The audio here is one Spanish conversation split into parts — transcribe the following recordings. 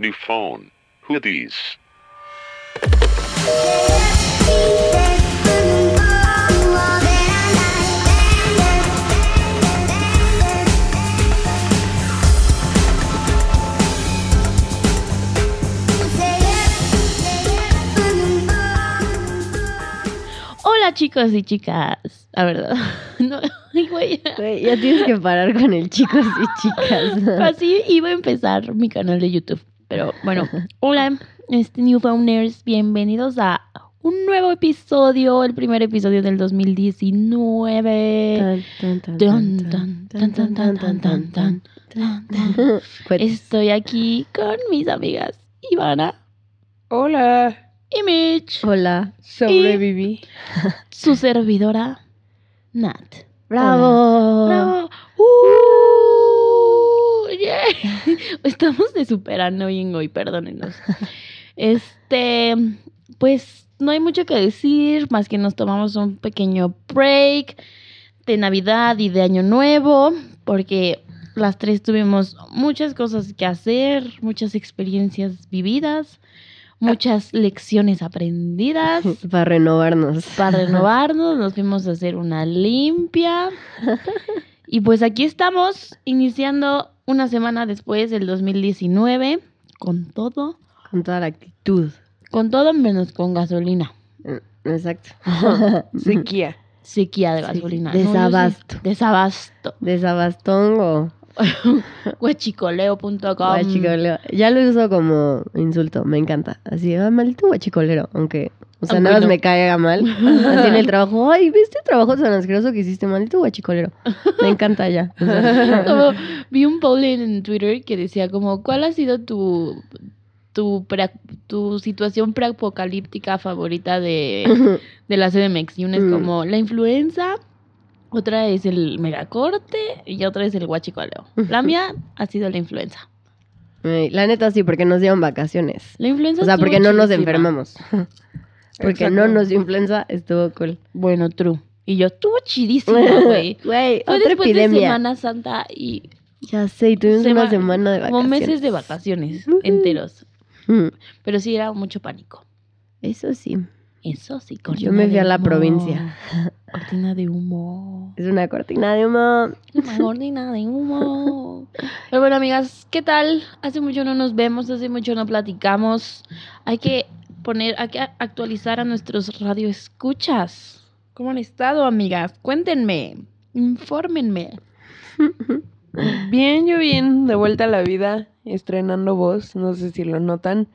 New phone. Who these? Hola chicos y chicas. La verdad. No. Güey, ya tienes que parar con el chicos y chicas. Así iba a empezar mi canal de YouTube. Pero bueno, hola, este Newfounders, bienvenidos a un nuevo episodio, el primer episodio del 2019. Estoy aquí con mis amigas Ivana. Hola. Y Mitch. Hola. Sobreviví. Su servidora, Nat. Bravo. Bravo. Uh. Estamos de super annoying hoy, perdónenos. Este, pues no hay mucho que decir, más que nos tomamos un pequeño break de Navidad y de Año Nuevo, porque las tres tuvimos muchas cosas que hacer, muchas experiencias vividas, muchas lecciones aprendidas. Para renovarnos. Para renovarnos, nos fuimos a hacer una limpia. Y pues aquí estamos, iniciando una semana después del 2019, con todo, Con toda la actitud. con todo menos con gasolina. Eh, Exacto. Sequía. Sequía de gasolina. No, yo sí- desabasto. desabasto. Desabastongo. Huachicoleo.com. Guachicolero. Ya lo uso como insulto. Me encanta. Así, ah, maldito guachicolero. Aunque, o sea, Aunque nada más no. me caiga mal. Así en el trabajo. Ay, ¿viste el trabajo tan asqueroso que hiciste? Maldito guachicolero. Me encanta ya. O sea, Como, vi un poll en Twitter que decía como, ¿cuál ha sido tu, tu, pre- tu situación preapocalíptica favorita de, de la CDMX? Y una es Mm. como la influenza, otra es el megacorte y otra es el guachicoleo. La mía ha sido la influenza. la neta sí, porque nos dieron vacaciones. La influenza O sea, porque no nos enfermamos. Porque no nos dio influenza, estuvo cool. Bueno, true. Y yo, estuvo chidísima, güey. Güey, Fue otra después de epidemia. Semana Santa y Ya sé, y tuvimos Sema- una semana de vacaciones. como meses de vacaciones Ujú. enteros. Mm, Pero sí era mucho pánico. Eso sí. Eso sí, Yo cortina me fui de a la humo. provincia. Cortina de humo. Es una cortina de humo. Una cortina de humo. Pero bueno, amigas, ¿qué tal? Hace mucho no nos vemos, hace mucho no platicamos. Hay que poner, hay que actualizar a nuestros radioescuchas. ¿Cómo han estado, amigas? Cuéntenme. Infórmenme. Bien, yo bien, de vuelta a la vida, estrenando voz, no sé si lo notan.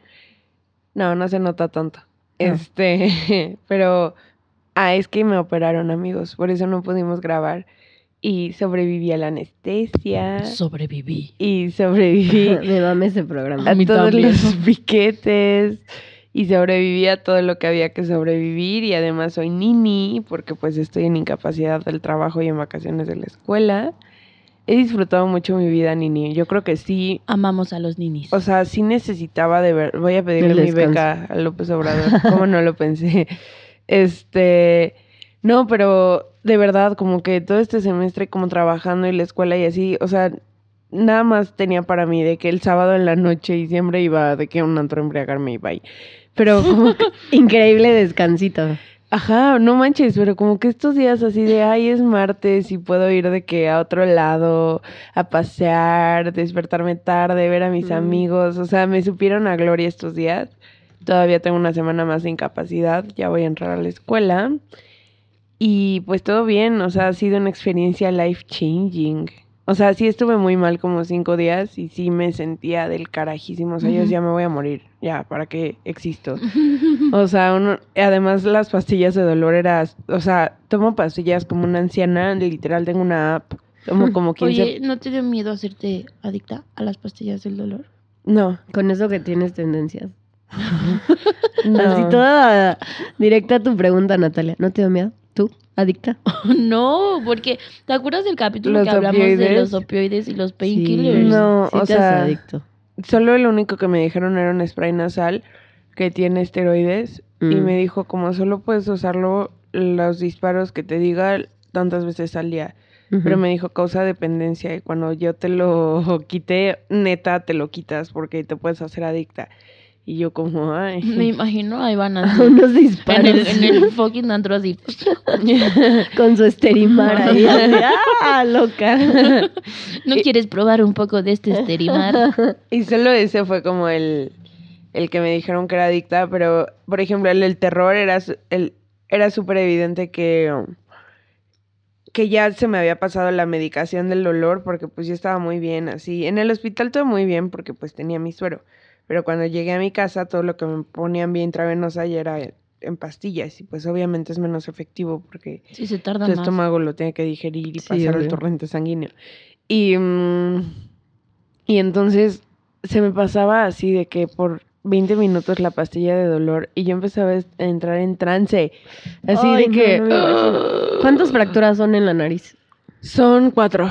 No, no se nota tanto. Este, pero, ah, es que me operaron, amigos, por eso no pudimos grabar. Y sobreviví a la anestesia. Sobreviví. Y sobreviví Me mame ese programa. a mí todos también. los piquetes. Y sobreviví a todo lo que había que sobrevivir. Y además soy nini, porque pues estoy en incapacidad del trabajo y en vacaciones de la escuela. He disfrutado mucho mi vida nini. Yo creo que sí. Amamos a los ninis. O sea, sí necesitaba de ver. Voy a pedirle mi beca a López Obrador. ¿Cómo no lo pensé? Este. No, pero de verdad, como que todo este semestre, como trabajando en la escuela y así, o sea, nada más tenía para mí de que el sábado en la noche y siempre iba de que un antro a embriagarme y bye. Pero como que, Increíble descansito. ajá, no manches, pero como que estos días así de, ay, es martes y puedo ir de que a otro lado a pasear, despertarme tarde, ver a mis Mm. amigos, o sea, me supieron a gloria estos días. Todavía tengo una semana más de incapacidad, ya voy a entrar a la escuela. Y pues todo bien, o sea, ha sido una experiencia life changing. O sea, sí estuve muy mal como cinco días y sí me sentía del carajísimo. O sea, yo Ujú. ya me voy a morir. Ya, ¿para qué existo? O sea, uno, además las pastillas de dolor era, o sea, tomo pastillas como una anciana, literal tengo una app, tomo como 15. Oye, ¿no te dio miedo hacerte adicta a las pastillas del dolor? No, Con eso que tienes tendencias. no. Así toda directa a tu pregunta, Natalia. ¿No te da miedo? ¿Tú? ¿Adicta? no, porque ¿te acuerdas del capítulo Los que hablamos de los opioides y los painkillers? No, sí o te sea, adicto. Solo lo único que me dijeron era un spray nasal que tiene esteroides y Mm. me dijo como solo puedes usarlo los disparos que te diga tantas veces al día. pero me dijo causa dependencia y cuando yo te lo quité, neta te lo quitas porque te puedes hacer adicta. Y yo como, ay. Me imagino, ahí van a Unos en disparos. el, en el fucking antro así. Con su esterimar ahí. ¡Ah, loca! ¿No quieres probar un poco de este esterimar? Y solo ese fue como el, el que me dijeron que era adicta, pero por ejemplo, el del terror era el, era súper evidente que, que ya se me había pasado la medicación del dolor porque pues yo estaba muy bien así. En el hospital todo muy bien porque pues tenía mi suero, pero cuando llegué a mi casa todo lo que me ponían bien intravenosa ya era en, pastillas y pues obviamente es menos efectivo porque Sí, se tarda tu más. estómago lo tiene que digerir y Sí, pasar al torrente sanguíneo. Y, mm, y entonces se me pasaba así de que por 20 minutos la pastilla de dolor y yo empezaba a entrar en trance. Así Ay, de que... no. ¿Cuántas fracturas son en la nariz? Son cuatro.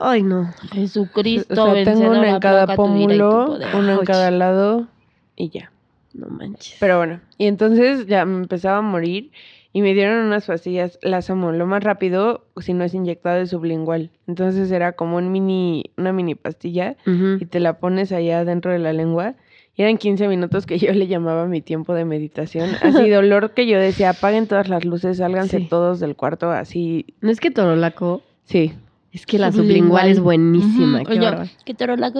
Ay, no. Jesucristo, o sea, tengo una en cada pómulo, una en cada lado y ya. No manches. Pero bueno, y entonces ya me empezaba a morir y me dieron unas pastillas, las amo, lo más rápido, si no es inyectado, es sublingual. Entonces era como un mini, una mini pastilla y te la pones allá dentro de la lengua. Y eran 15 minutos que yo le llamaba mi tiempo de meditación. Así, dolor que yo decía, apaguen todas las luces, sálganse Sí. todos del cuarto, así. ¿No es que Torolaco? Sí. Es que la Sublingual. sublingual es buenísima. Ujú, qué oye,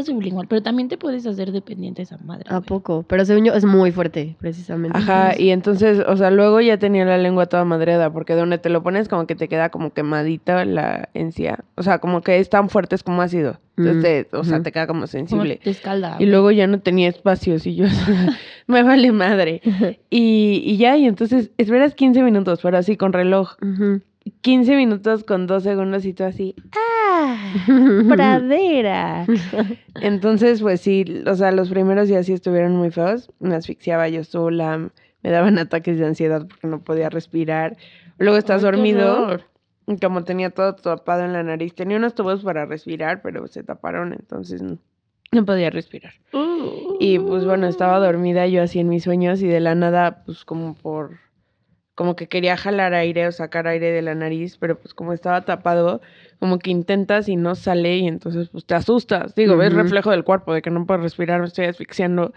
es sublingual, pero también te puedes hacer dependiente de esa madre. ¿A poco? Pero según yo es muy fuerte, precisamente. Ajá, y entonces, o sea, luego ya tenía la lengua toda madreada, porque donde te lo pones como que te queda como quemadita la encía. O sea, como que es tan fuerte, es como ácido. Entonces, Mm, te- o sea, te queda como Como sensible. te escalda. Y luego ya no tenía espacios y yo, me vale madre. Y, y ya, y entonces esperas 15 minutos, pero así con reloj. Ujú. 15 minutos con dos segundos y tú así, ¡ah! ¡Pradera! Entonces, pues sí, o sea, los primeros días sí estuvieron muy feos. Me asfixiaba yo sola, me daban ataques de ansiedad porque no podía respirar. Luego estás Ay, dormido, como tenía todo tapado en la nariz, tenía unos tubos para respirar, pero se taparon, entonces no, no podía respirar. Y pues bueno, estaba dormida yo así en mis sueños y de la nada, pues como por, como que quería jalar aire o sacar aire de la nariz, pero pues como estaba tapado, como que intentas y no sale y entonces pues te asustas. Digo, ves Ujú. reflejo del cuerpo de que no puedo respirar, me estoy asfixiando.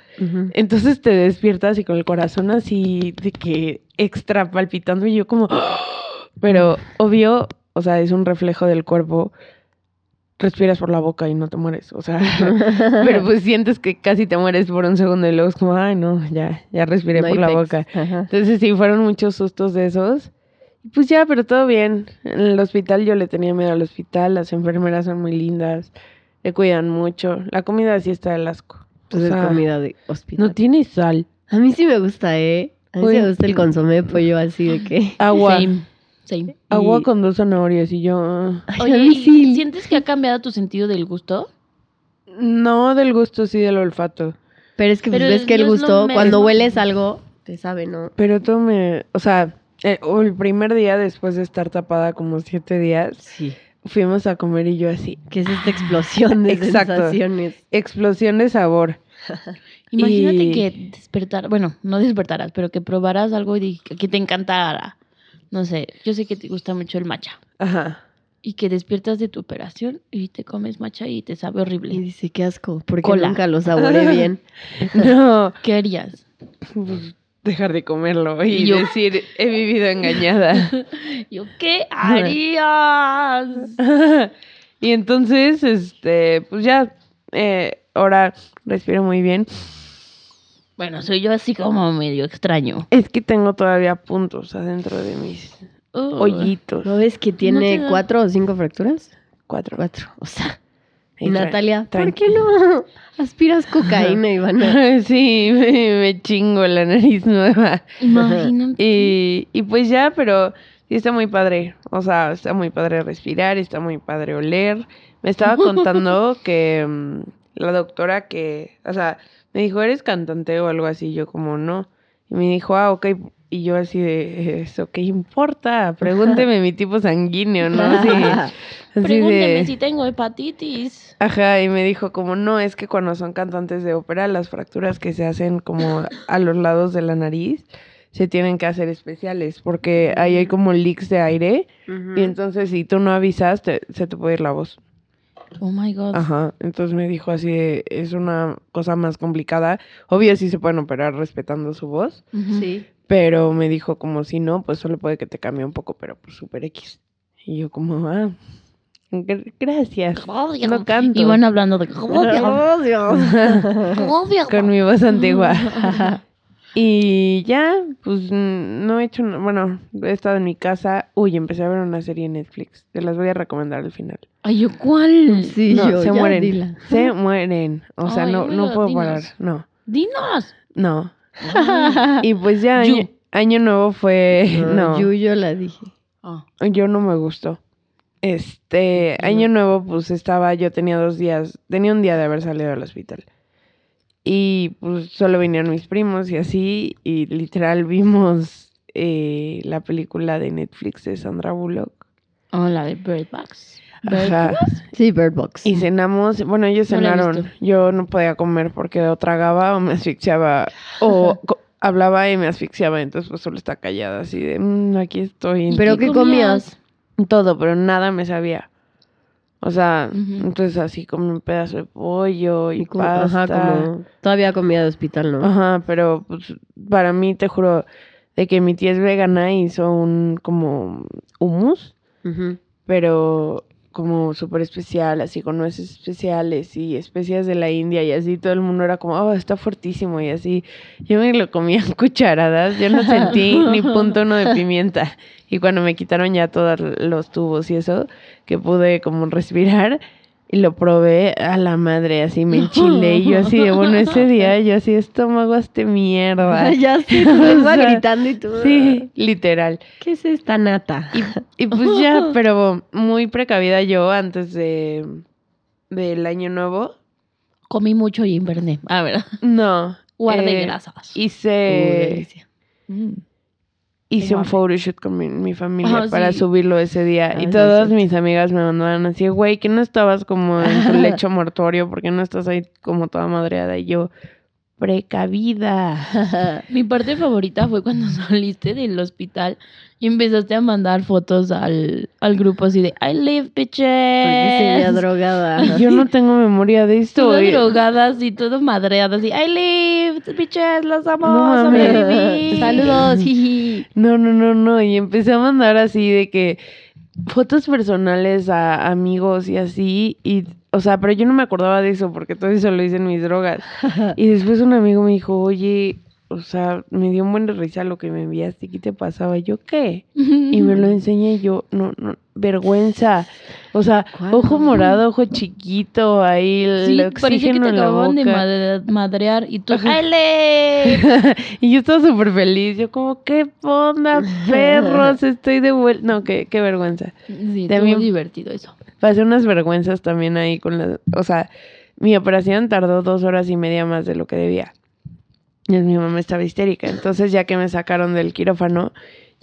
Entonces te despiertas y con el corazón así de que extra palpitando y yo como... Pero obvio, o sea, es un reflejo del cuerpo. Respiras por la boca y no te mueres, o sea, pero pues sientes que casi te mueres por un segundo y luego es como, ay, no, ya, ya respiré No por la boca. Ajá. Entonces sí, fueron muchos sustos de esos. Pues ya, pero todo bien. En el hospital yo le tenía miedo al hospital, las enfermeras son muy lindas, le cuidan mucho. La comida sí está del asco. Pues O sea, comida de hospital. no tiene sal. A mí sí me gusta, ¿eh? A mí sí me gusta el consomé de pollo así de que... Agua. Same, Agua con dos zanahorias y yo... ah. Ay, Oye, a mí ¿y sí. ¿sientes que ha cambiado tu sentido del gusto? No del gusto, sí del olfato. Pero es que pues, Pero ves que el no gusto, cuando hueles algo, te sabe, ¿no? Pero todo me... O sea, eh, el primer día después de estar tapada como siete días, Sí. fuimos a comer y yo así... Que es esta explosión de Exacto. sensaciones. Explosión de sabor. Imagínate Y- que despertar, bueno, no despertaras, pero que probaras algo y que te encantara. No sé, yo sé que te gusta mucho el matcha. Ajá. Y que despiertas de tu operación y te comes matcha y te sabe Y horrible. dice, qué asco, porque Cola. nunca lo saboré bien. No, ¿Qué harías? pues, dejar de comerlo y Y yo- decir, he vivido engañada. Yo, ¿qué harías? y entonces, este, pues ya, eh, ahora respiro muy bien. Bueno, soy yo así como medio extraño. Es que tengo todavía puntos adentro de mis Uh, hoyitos. ¿No ves que tiene cuatro o cinco fracturas? Cuatro. Cuatro. O sea, y Natalia, ¿por qué no aspiras cocaína, Ivana? sí, me, me chingo la nariz nueva. Imagínate. Y, y pues ya, pero sí está muy padre. O sea, está muy padre respirar, está muy padre oler. Me estaba contando que mm, la doctora que, o sea, me dijo, ¿eres cantante o algo así? Yo como no. Y me dijo, ah, ok. Y yo así de, ¿eso qué importa? Pregúnteme mi tipo sanguíneo, ¿no? Así, así Pregúnteme de... si tengo hepatitis. Ajá, y me dijo como no, es que cuando son cantantes de ópera, las fracturas que se hacen como a los lados de la nariz se tienen que hacer especiales porque ahí hay como leaks de aire y entonces si tú no avisas te- se te puede ir la voz. Oh my god. Ajá, entonces me dijo así, de, es una cosa más complicada. Obvio sí se pueden operar respetando su voz, Ujú. Sí. pero me dijo como si no, pues solo puede que te cambie un poco, pero pues super X. Y yo como, ah, gr- gracias. No canto. Y van hablando de. Oh, Dios. Con mi voz antigua. y ya, pues mm, no he hecho, bueno, he estado en mi casa. Uy, empecé a ver una serie en Netflix. Te las voy a recomendar al final. Ay, ¿yo cuál? Sí, no, yo, se ya, mueren. dila. Se mueren. O sea, Ay, no, no puedo dinos. parar. No, Dinos. no. Y pues ya, año nuevo fue. No, Yo, yo la dije. Ah. yo no me gustó. Este, año nuevo, pues estaba, yo tenía dos días, tenía un día de haber salido del hospital. Y pues solo vinieron mis primos y así, y literal vimos eh, la película de Netflix de Sandra Bullock. Oh, la de Bird Box. Bird Ajá. Box. Sí, Bird Box. Y cenamos, bueno, ellos cenaron. Yo no podía comer porque o tragaba o me asfixiaba o hablaba y me asfixiaba, entonces pues solo está callada así de, "Mm, aquí estoy. ¿Pero qué comías? Todo, pero nada me sabía. O sea, entonces así como un pedazo de pollo y, Y como- pasta. Ajá, como todavía comida de hospital, ¿no? Ajá, pero pues, para mí te juro de que mi tía es vegana y hizo un como hummus, pero como súper especial, así con nueces especiales y especias de la India y así todo el mundo era como, oh, está fuertísimo y así. Yo me lo comía en cucharadas, yo no sentí ni punto uno de pimienta. Y cuando me quitaron ya todos los tubos y eso, que pude como respirar y lo probé a la madre, así me enchilé y yo así de, bueno, ese día yo así, estómago hazte mierda. ya lengua sea, gritando y tú. Sí, literal. ¿Qué es esta nata? Y, y pues ya, pero muy precavida yo antes de del año nuevo. Comí mucho y inverné. A ver. No. Guardé eh, grasas. Uy, Hice, delicia. Mm. Hice un photoshoot con mi, mi familia Ah, para sí. subirlo ese día. Ah, y sí, todas mis amigas me mandaban así, güey, que no estabas como en tu lecho mortuorio, porque no estás ahí como toda madreada. Y yo, precavida. Mi parte favorita fue cuando saliste del hospital y empezaste a mandar fotos al, al grupo así de I live Porque bitches. drogada. Yo no tengo memoria de esto. Todas y- drogadas y todo madreadas así I live bitches, los amo, No mames. sobreviví. Saludos. jiji. No, no, no, no. Y empecé a mandar así de que fotos personales a amigos y así. Y, o sea, pero yo no me acordaba de eso porque todo eso lo hice en mis drogas. Y después un amigo me dijo, oye, o sea, me dio un buen risa lo que me enviaste. ¿Qué te pasaba? Yo, ¿qué? Y me lo enseñé y yo, no, no, vergüenza. O sea, ¿Cuándo? ojo morado, ojo chiquito, ahí el Sí, que oxígeno te en la de boca. madre- madrear y tú y yo estaba súper feliz. Yo como, ¿qué onda, perros? Estoy de vuelta. No, qué, qué vergüenza. Sí, También- estuvo divertido eso. Pasé unas vergüenzas también ahí con la... O sea, mi operación tardó dos horas y media más de lo que debía. Y mi mamá estaba histérica. Entonces, ya que me sacaron del quirófano,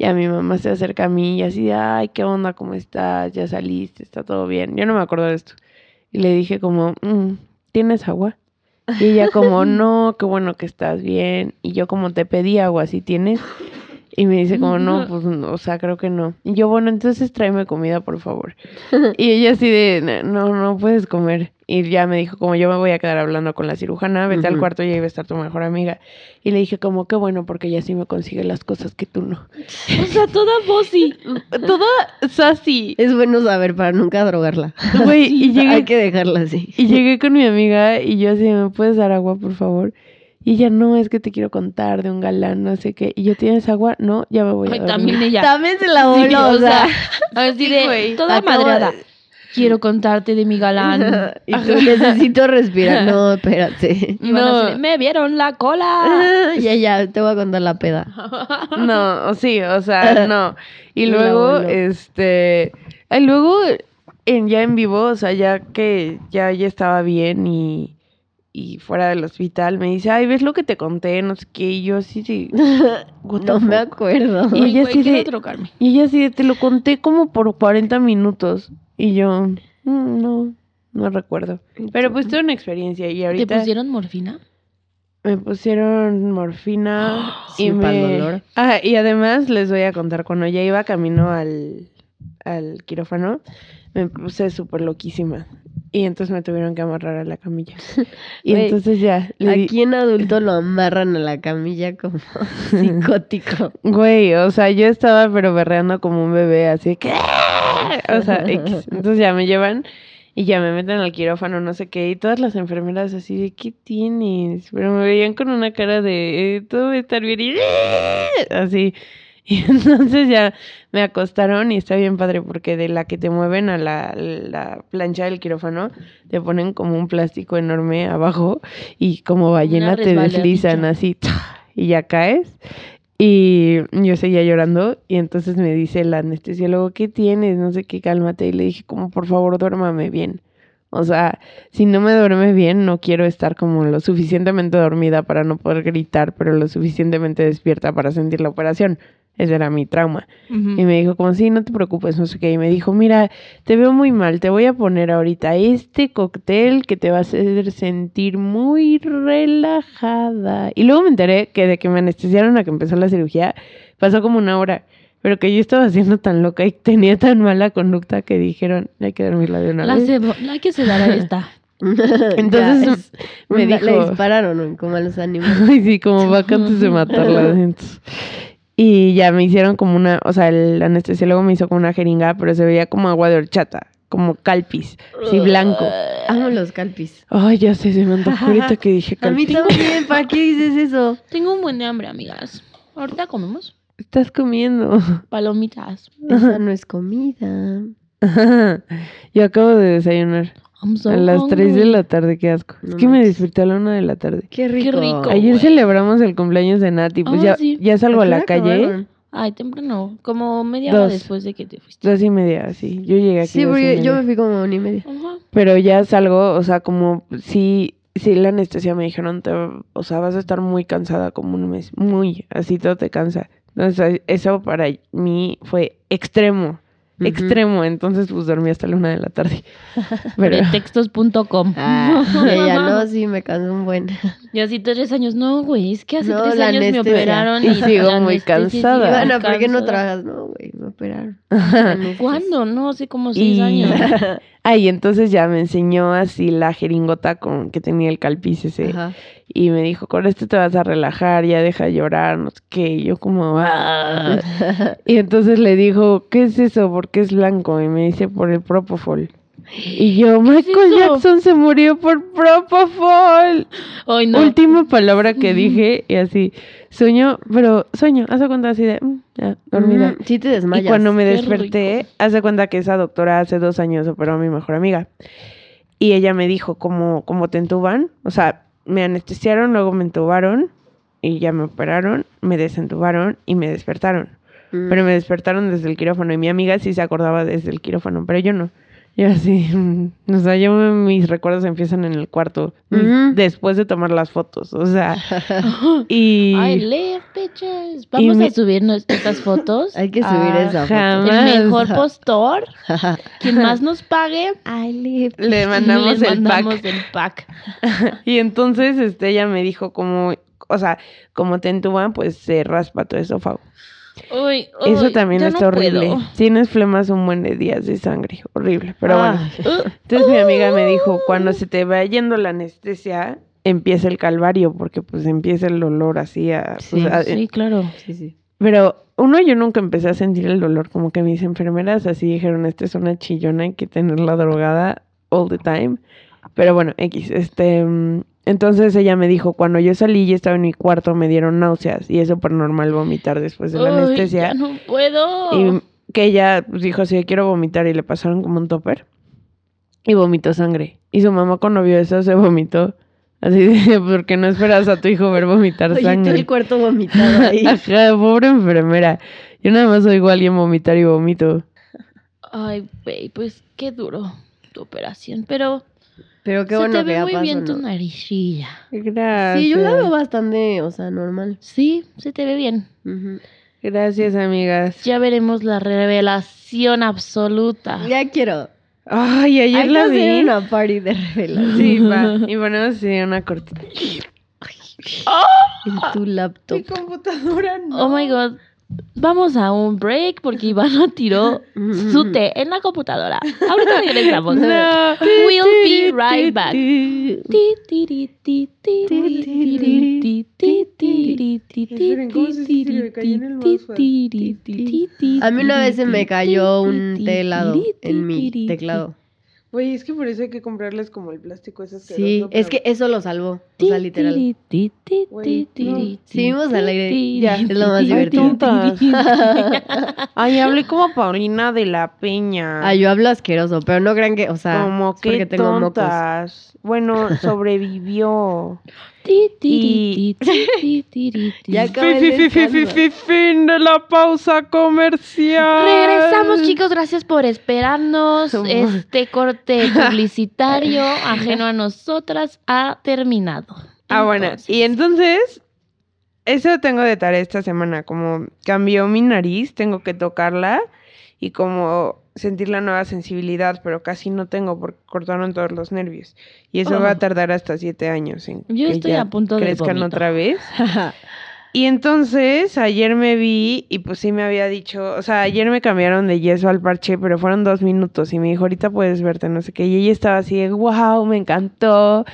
ya mi mamá se acerca a mí y así, ay, ¿qué onda? ¿Cómo estás? ¿Ya saliste? ¿Está todo bien? Yo no me acuerdo de esto. Y le dije como, "Mm, ¿tienes agua? Y ella como, no, qué bueno que estás bien. Y yo como, te pedí agua, ¿sí tienes? Y me dice como, no, pues, no, o sea, creo que no. Y yo, bueno, entonces tráeme comida, por favor. Y ella así de, no, no puedes comer. Y ya me dijo, como yo me voy a quedar hablando con la cirujana, vete al cuarto y ahí va a estar tu mejor amiga. Y le dije como, qué bueno, porque ella sí me consigue las cosas que tú no. O sea, toda bossy. Toda sassy. Es bueno saber para nunca drogarla. Güey, y llegué, Hay que dejarla así. y llegué con mi amiga y yo así, ¿me puedes dar agua, por favor? Y ella, no, es que te quiero contar de un galán, no sé qué. Y yo, ¿tienes agua? No, ya me voy a Ay, dormir. también ella. También se la Sí, voló, o sea, así Sí, de toda madreada. de- Quiero contarte de mi galán. y tú necesito respirar. No, espérate. Y van No. de, me vieron la cola. ya, ya, te voy a contar la peda. No, sí, o sea, no. Y luego, este, y luego en, ya en vivo, o sea, ya que ya, ya estaba bien y, y fuera del hospital, me dice, ay, ¿ves lo que te conté? No sé qué, y yo así the No me acuerdo. Y Ay, ella güey, así quiero de- drogarme. Y ella así de, te lo conté como por 40 minutos. Y yo, "Mm, no, no recuerdo. Pero pues tuve una experiencia y ¿Te ahorita... pusieron morfina? me pusieron morfina Sí, y me... dolor. Ah, y además les voy a contar, cuando ya iba camino al, al quirófano, me puse súper loquísima. Y entonces me tuvieron que amarrar a la camilla. Y entonces ya, le Aquí en adulto lo amarran a la camilla como psicótico. Güey, o sea, yo estaba pero berreando como un bebé, así que... O sea, X. Entonces ya me llevan y ya me meten al quirófano, no sé qué, y todas las enfermeras así de, ¿qué tienes? Pero me veían con una cara de, eh, todo va a estar bien, y así. Y entonces ya me acostaron y está bien padre porque de la que te mueven a la, la plancha del quirófano, te ponen como un plástico enorme abajo y como ballena te deslizan así y ya caes. Y yo seguía llorando y entonces me dice el anestesiólogo, ¿qué tienes? No sé qué, cálmate. Y le dije, como por favor, duérmame bien. O sea, si no me duerme bien, no quiero estar como lo suficientemente dormida para no poder gritar, pero lo suficientemente despierta para sentir la operación. Ese era mi trauma. Y me dijo, como, sí, no te preocupes, no sé qué. Y me dijo, mira, te veo muy mal, te voy a poner ahorita este cóctel que te va a hacer sentir muy relajada. Y luego me enteré que de que me anestesiaron a que empezó la cirugía, pasó como una hora. Pero que yo estaba siendo tan loca y tenía tan mala conducta que dijeron, hay que dormirla de una La, vez. cebo- la que se dará esta. Ya, Entonces es- me le dispararon como a los animales. Ay, sí, como vaca antes de matarla. Y ya me hicieron como una, o sea, el anestesiólogo me hizo como una jeringa, pero se veía como agua de horchata, como calpis, sí, blanco. Amo los calpis. Ay, ya sé, se me antojó ahorita que dije A mí calpis. también, ¿para qué dices eso? Tengo un buen de hambre, amigas. Ahorita comemos Estás comiendo. palomitas. Esa no es comida. Yo acabo de desayunar so a las 3 de la tarde, qué asco. Es No que me desperté a la 1 de la tarde. Qué rico. rico. Ayer celebramos el cumpleaños de Nati, pues Ah, ya, sí. ya salgo a la qué calle, acabaron? Ay, temprano. Como media hora después de que te fuiste. dos y media, así. Yo llegué aquí Sí, dos y porque yo me fui como una y media. Pero ya salgo, o sea, como sí, sí la anestesia me dijeron, te, o sea, vas a estar muy cansada como un mes, muy, así todo te cansa. Entonces, eso para mí fue extremo, extremo. Entonces, pues dormí hasta la una de la tarde. Pero, Pretextos.com. Ah, ella no, sí, me cansó un buen. Yo así tres años. No, güey, es que hace No, tres años me operaron. Y Y, sigo muy sí, cansada. muy Ivana, ¿por qué no trabajas? No, güey, me operaron. ¿Cuándo? No, hace como seis y, años. ay, entonces ya me enseñó así la jeringota con que tenía el calpis ese. Ajá. Y me dijo, con esto te vas a relajar, ya deja de llorar, no sé qué. Y yo como, "Ah". Y entonces le dijo, ¿qué es eso? ¿Por qué es blanco? Y me dice, por el Propofol. Y yo, Michael? Jackson se murió por Propofol. Ay, no. Última palabra que dije y así, sueño, pero sueño, hace cuenta así de, "Mm, ya, dormida. Sí te Y desmayas. cuando me desperté, hace cuenta que esa doctora hace dos años operó a mi mejor amiga. Y ella me dijo, como, como te entuban, o sea, me anestesiaron, luego me entubaron y ya me operaron, me desentubaron y me despertaron. Mm. Pero me despertaron desde el quirófano y mi amiga sí se acordaba desde el quirófano, pero yo no. Yo así, mm, o sea, yo mis recuerdos empiezan en el cuarto, después de tomar las fotos, o sea, y... Ay, live, bitches. Vamos a subirnos estas fotos. Hay que subir Ah, esa foto. jamás. El mejor postor. Quien más nos pague. I live. Le mandamos les el mandamos pack. el pack. Y entonces este, ella me dijo como, o sea, como te entuban, pues se raspa tu esófago. Uy, Eso también está no horrible. puedo. Tienes flemas un buen de días de sangre, horrible. Pero bueno. Uh, Entonces mi amiga me dijo, cuando se te va yendo la anestesia, empieza el calvario, porque pues empieza el dolor así a... Sí, o sea, sí, claro. Sí, sí. Pero uno, yo nunca empecé a sentir el dolor, como que mis enfermeras así dijeron, esta es una chillona, hay que tenerla drogada all the time. Pero bueno, X, este... mm, Entonces ella me dijo, cuando yo salí y estaba en mi cuarto, me dieron náuseas y es súper normal vomitar después de la Uy, anestesia. ya no puedo. Y que ella pues, dijo, sí, quiero vomitar y le pasaron como un topper y vomitó sangre. Y su mamá cuando vio eso se vomitó. Así de, porque no esperas a tu hijo ver vomitar Oye, todo sangre. el cuarto vomitado ahí. Ajá, pobre enfermera. Yo nada más oigo a alguien vomitar y vomito. Ay, güey, pues qué duro tu operación. Pero Pero qué se bueno te que ve muy bien ¿no? tu naricilla. Gracias. Sí, yo la veo bastante, o sea, normal. Sí, se te ve bien. Gracias, amigas. Ya veremos la revelación absoluta. Ya quiero. Ay, ayer Hay que la hacer vi. una party de revelación. Sí, va. Y ponemos así una cortita. En tu laptop. Mi computadora no. Oh my god. Vamos a un break porque Ivana tiró su té en la computadora. Ahorita regresamos. No. We'll be right back. A mí una vez se me cayó un té helado en mi teclado. Güey, es que por eso hay que comprarles como el plástico ese Sí, asqueroso es que eso lo salvó. O sea, literal. Güey, no. Seguimos al aire. Ya, es lo más ti, ti, divertido. Ay, hablé como Paulina de la Peña. Ah, yo hablo asqueroso, pero no crean que, o sea, como es porque que tengo mocos. Bueno, sobrevivió. Y-. Ya fin de la pausa comercial. Regresamos, chicos. Gracias por esperarnos. Este corte publicitario, ajeno a nosotras, ha terminado. Ah, bueno. Y entonces, eso tengo de tarea esta semana. Como cambió mi nariz, tengo que tocarla y como sentir la nueva sensibilidad, pero casi no tengo porque cortaron todos los nervios. Y eso Oh. va a tardar hasta siete años en Yo que estoy ya a punto de crezcan otra vez. Y entonces ayer me vi y pues sí me había dicho, o sea, ayer me cambiaron de yeso al parche, pero fueron dos minutos y me dijo, ahorita puedes verte, no sé qué. Y ella estaba así de, wow, me encantó.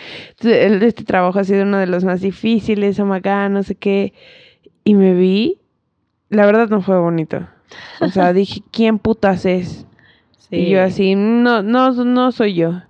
Este trabajo ha sido uno de los más difíciles, oh my God, no sé qué. Y me vi, la verdad no fue bonito. O sea, dije, ¿quién putas es? Y yo así, no, no, no soy yo.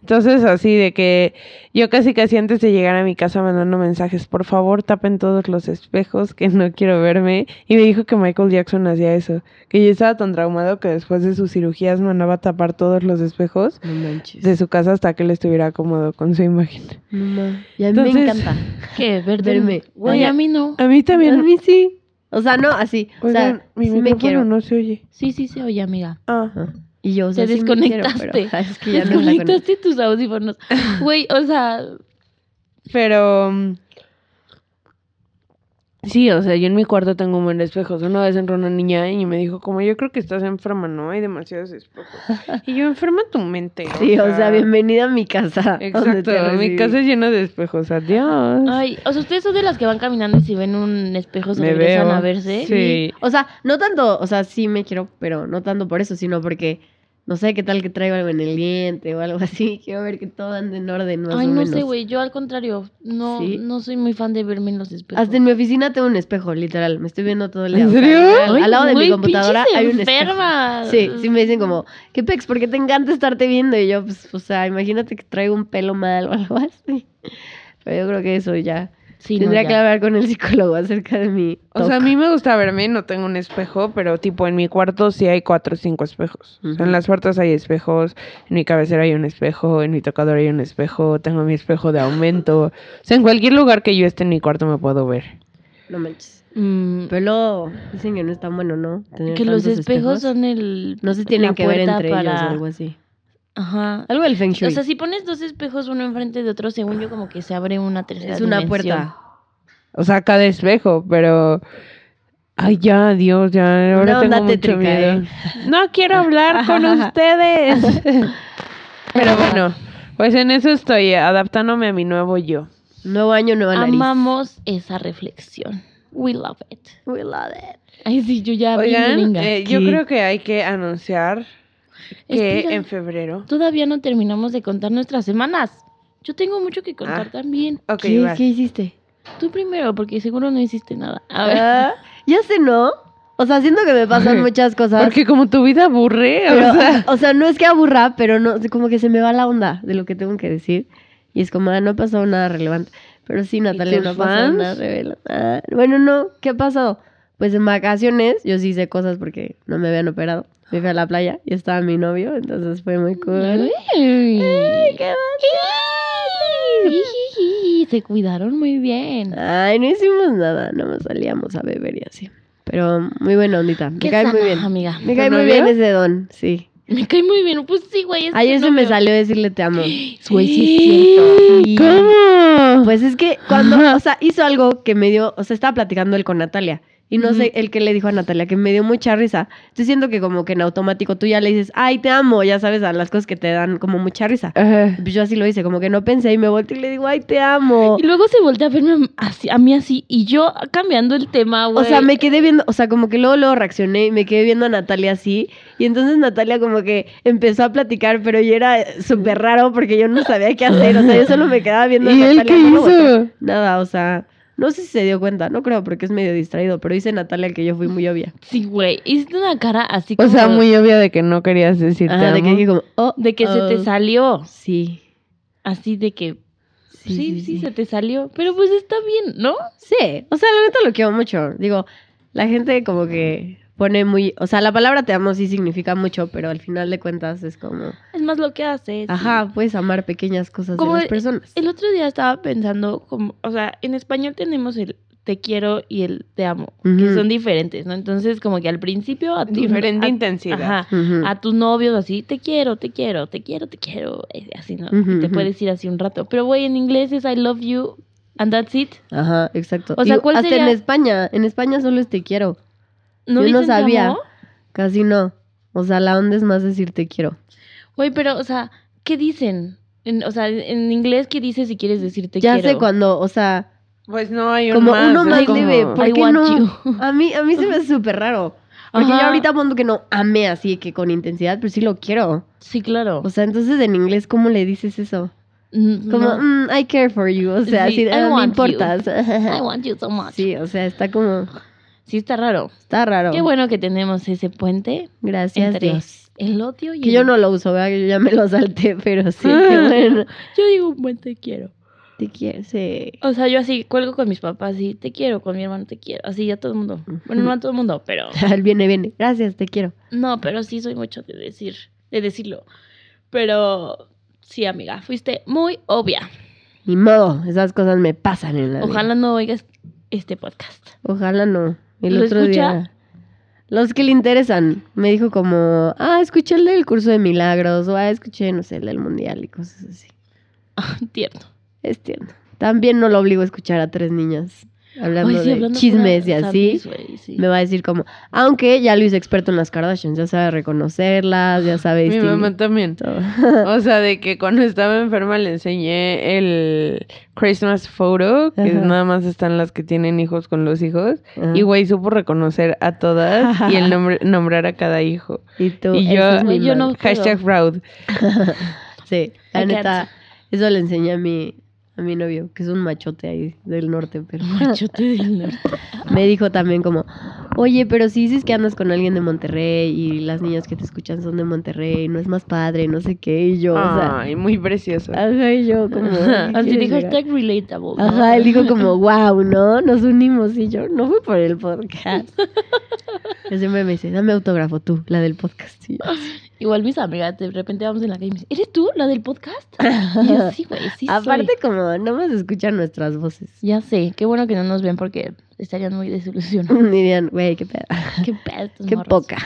Entonces así de que yo casi casi antes de llegar a mi casa mandando mensajes, por favor tapen todos los espejos que no quiero verme. Y me dijo que Michael Jackson hacía eso, que yo estaba tan traumado que después de sus cirugías mandaba tapar todos los espejos No de su casa hasta que él estuviera cómodo con su imagen. No Y a mí me Entonces- encanta. ¿Qué? Verme. Güey, a mí no. A mí A también. mí sí. O sea, no, así. O sea, mi sí me quiero. no se oye. Sí, sí se oye, amiga. Ah. Ajá. Y yo, o sea, Te sí me quiero, desconectaste. pero es que ya no está con- Desconectaste tus audífonos. Güey, o sea, Pero mm, sí, o sea, yo en mi cuarto tengo un buen de espejos. Una vez entró una niña y me dijo, como yo creo que estás enferma, ¿no? Hay demasiados espejos. Y yo, enferma tu mente. Sí, o sea, bienvenida a mi casa. donde Exacto, te mi casa es llena de espejos. Adiós. ay, o sea, ustedes son de las que van caminando y si ven un espejo se Me regresan veo. a verse. Sí. O sea, no tanto, o sea, sí me quiero, pero no tanto por eso, sino porque no sé qué tal que traigo algo en el diente o algo así. Quiero ver que todo ande en orden, más Ay, o no menos. sé, güey, yo al contrario, no, ¿Sí? no soy muy fan de verme en los espejos. Hasta en mi oficina tengo un espejo, literal. Me estoy viendo todo el día. ¿En serio? Ay, al lado de mi computadora hay un espejo. enfermas. Sí, sí me dicen como, ¿qué pex? ¿Por qué te encanta estarte viendo? Y yo, pues, o sea, imagínate que traigo un pelo mal o algo así. Pero yo creo que eso ya. Sí, Tendría que hablar con el psicólogo acerca de mi. O sea, a mí me gusta verme, no tengo un espejo, pero tipo en mi cuarto sí hay cuatro o cinco espejos. O sea, Ujú. en las puertas hay espejos, en mi cabecera hay un espejo, en mi tocador hay un espejo, tengo mi espejo de aumento. O sea, en cualquier lugar que yo esté en mi cuarto me puedo ver. No manches. Mm, Pero dicen que no es tan bueno, ¿no? Tener que los espejos, son el. No se tienen que ver entre ellos para- o algo así. Ajá. Algo del Feng Shui. O sea, si pones dos espejos uno enfrente de otro, según yo, como que se abre una tercera es una dimensión. puerta. O sea, cada espejo, pero... Ay, ya, Dios, ya, ahora Una tengo mucho tétrica, miedo. ¿eh? No quiero hablar con ustedes. pero bueno, pues en eso estoy, adaptándome a mi nuevo yo. Nuevo año, nueva nariz. Amamos esa reflexión. We love it. We love it. Ay, sí, yo ya vi Oigan, eh, yo creo que hay que anunciar que Espera. en febrero... Todavía no terminamos de contar nuestras semanas. Yo tengo mucho que contar Ah. también. Ok, ¿Qué. ¿Qué hiciste? Tú primero, porque seguro no hiciste nada. A ver. Ah, ya sé, ¿no? O sea, siento que me pasan muchas cosas. Porque como tu vida aburre, pero, o sea... o sea, no es que aburra, pero no, como que se me va la onda de lo que tengo que decir. Y es como, ah, no ha pasado nada relevante. Pero sí, Natalia, no ha pasado nada relevante. Ah, bueno, no, ¿qué ha pasado? Pues en vacaciones yo sí hice cosas porque no me habían operado. Me fui a la playa y estaba mi novio, entonces fue muy cool. Ay, qué Jijiji, Se cuidaron muy bien. Ay, no hicimos nada, más salíamos a beber y así. Pero muy buena ondita, me Qué cae muy sana, bien. amiga. Me ¿Tu cae muy bien ese don, sí. Me cae muy bien. Pues sí, güey. Ayer se me salió decirle te amo. Güey, sí es cierto. ¿Cómo? Pues es que cuando, o sea, hizo algo que me dio, o sea, estaba platicando él con Natalia Y no Ujú. sé, el que le dijo a Natalia, que me dio mucha risa. Estoy siento que como que en automático tú ya le dices, ay, te amo, ya sabes, a las cosas que te dan como mucha risa. Ajá. Pues yo así lo hice, como que no pensé y me volteé y le digo, ay, te amo. Y luego se voltea a verme así, a mí así, y yo cambiando el tema, güey. O sea, me quedé viendo, o sea, como que luego, luego reaccioné y me quedé viendo a Natalia así. Y entonces Natalia como que empezó a platicar, pero yo era súper raro porque yo no sabía qué hacer. O sea, yo solo me quedaba viendo a ¿Y él Natalia. qué no me hizo? Nada, o sea, no sé si se dio cuenta, no creo porque es medio distraído, pero dice Natalia que yo fui muy obvia. Sí, güey. Hiciste una cara así O como... sea, muy obvia de que no querías decir te Ajá, de que amo. dije como, oh, De que se te oh. salió. Sí. Así de que... Sí, Sí, sí, sí, sí. se te salió. Pero pues está bien, ¿no? Sí, o sea, la neta lo quiero mucho. Digo, la gente como que pone muy, o sea, la palabra te amo sí significa mucho, pero al final de cuentas es como, Es más lo que haces. ajá, puedes amar pequeñas cosas Como de las personas. El otro día estaba pensando, como, o sea, en español tenemos el te quiero y el te amo, que son diferentes, ¿no? Entonces, como que al principio a tu, Diferente a- intensidad. Ajá, a tus novios así, te quiero, te quiero, te quiero, te quiero, eh, así, ¿no? Y te puedes ir así un rato. Pero, güey, en inglés es I love you and that's it. Ajá, exacto. O sea, Y ¿cuál hasta sería? en España, en España solo es te quiero. ¿No Yo no sabía. Casi no. O sea, la onda es más decir te quiero. Güey, pero, o sea, ¿qué dicen? En- o sea, en inglés, ¿qué dices si quieres decir te ya quiero? sé cuando, o sea, Pues no hay un como más. uno más como- leve. ¿Por I qué no? you. A mí, a mí se me hace súper raro. Porque yo Ajá. ahorita pongo que no amé así que con intensidad, pero sí lo quiero. Sí, claro. O sea, entonces en inglés, ¿cómo le dices eso? Mm, Como, no. "Mm, I care for you. O sea, Sí, así, de, I "Ah, me want you. importas. I want you so much. Sí, o sea, está como, está raro. está raro. Qué bueno que tenemos ese puente Gracias entre Dios. el odio y Que el- yo no lo uso, ¿verdad? Que yo ya me lo salté, pero sí, qué bueno. Yo digo un buen te quiero. Te quiero, sí. O sea, yo así cuelgo con mis papás y te quiero, con mi hermano te quiero. Así a todo el mundo. Bueno, no a todo el mundo, pero... Él viene, viene. Gracias, te quiero. No, pero sí soy mucho de decir, de decirlo. Pero sí, amiga, fuiste muy obvia. Ni modo, esas cosas me pasan en la vida. Ojalá no oigas este podcast. Ojalá no. El ¿Lo otro escucha? día. Los que le interesan. Me dijo como, ah, escuché el del curso de milagros. O ah, escuché, no sé, el del mundial y cosas así. Tierno. Es tierno. También no lo obligo a escuchar a tres niñas hablando Ay, sí, de chismes y así. sí. Me va a decir como, aunque ya hice experto en las Kardashians, ya sabe reconocerlas, ya sabe Mi mamá también. todo. O sea, de que cuando estaba enferma le enseñé el Christmas photo, que Ajá. nada más están las que tienen hijos con los hijos. Ajá. Y güey, supo reconocer a todas y el nombre, nombrar a cada hijo. Y tú, y yo- es no-. Hashtag proud. Sí, la I neta, eso le enseñé a mi, a mi novio, que es un machote ahí del norte, pero Machote del norte. me dijo también como, oye, pero si dices que andas con alguien de Monterrey y las niñas que te escuchan son de Monterrey, no es más padre, no sé qué, y yo, o sea, Ay, muy precioso. ajá, y yo como, ¿qué Así llegar? hashtag relatable. ¿no? Ajá, él dijo como, wow, ¿no? Nos unimos y yo, no fue por el podcast. Yo siempre me dice, dame autógrafo tú, la del podcast. Y yo, Igual mis amigas, de repente vamos en la calle y me dicen, ¿eres tú la del podcast? Y yo, sí, güey, sí Aparte soy". como, no más escuchan nuestras voces. Ya sé, qué bueno que no nos ven porque estarían muy desilusionados. Dirían, güey, qué pedo. qué pedo estos Qué morros. poca.